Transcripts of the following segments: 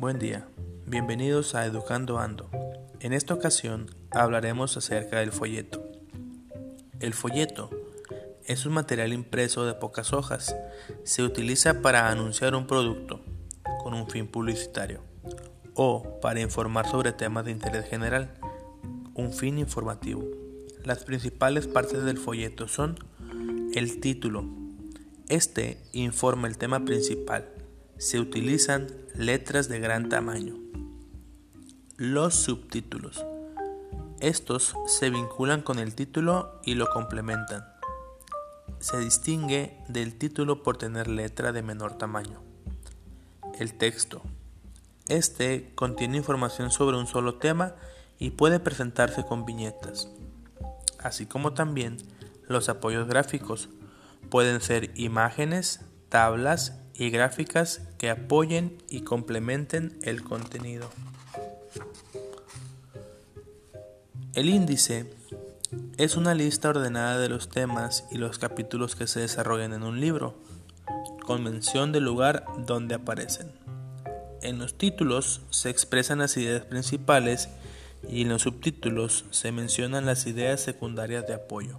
Buen día, bienvenidos a Educando Ando. En esta ocasión hablaremos acerca del folleto. El folleto es un material impreso de pocas hojas. Se utiliza para anunciar un producto con un fin publicitario o para informar sobre temas de interés general, un fin informativo. Las principales partes del folleto son el título. Este informa el tema principal. Se utilizan letras de gran tamaño. Los subtítulos. Estos se vinculan con el título y lo complementan. Se distingue del título por tener letra de menor tamaño. El texto. Este contiene información sobre un solo tema y puede presentarse con viñetas, así como también los apoyos gráficos. Pueden ser imágenes, tablas y gráficas que apoyen y complementen el contenido. El índice es una lista ordenada de los temas y los capítulos que se desarrollan en un libro, con mención del lugar donde aparecen. En los títulos se expresan las ideas principales y en los subtítulos se mencionan las ideas secundarias de apoyo.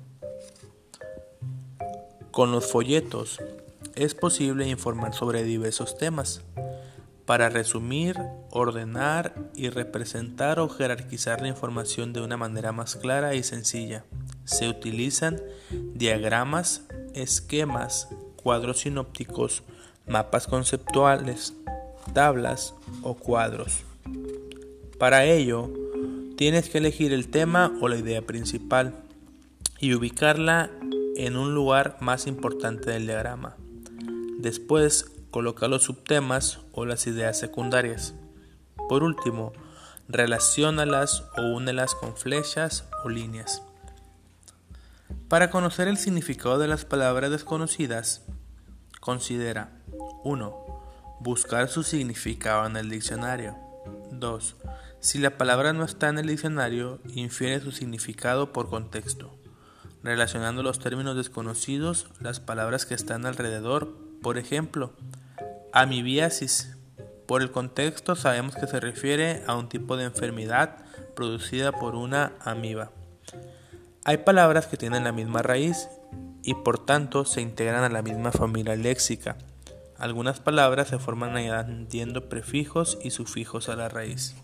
Con los folletos es posible informar sobre diversos temas para resumir, ordenar y representar o jerarquizar la información de una manera más clara y sencilla. Se utilizan diagramas, esquemas, cuadros sinópticos, mapas conceptuales, tablas o cuadros. Para ello, tienes que elegir el tema o la idea principal y ubicarla en un lugar más importante del diagrama. Después, coloca los subtemas o las ideas secundarias. Por último, relaciónalas o únelas con flechas o líneas. Para conocer el significado de las palabras desconocidas, considera 1. Buscar su significado en el diccionario. 2. Si la palabra no está en el diccionario, infiere su significado por contexto relacionando los términos desconocidos, las palabras que están alrededor. Por ejemplo, amibiasis. Por el contexto sabemos que se refiere a un tipo de enfermedad producida por una amiba. Hay palabras que tienen la misma raíz y por tanto se integran a la misma familia léxica. Algunas palabras se forman añadiendo prefijos y sufijos a la raíz.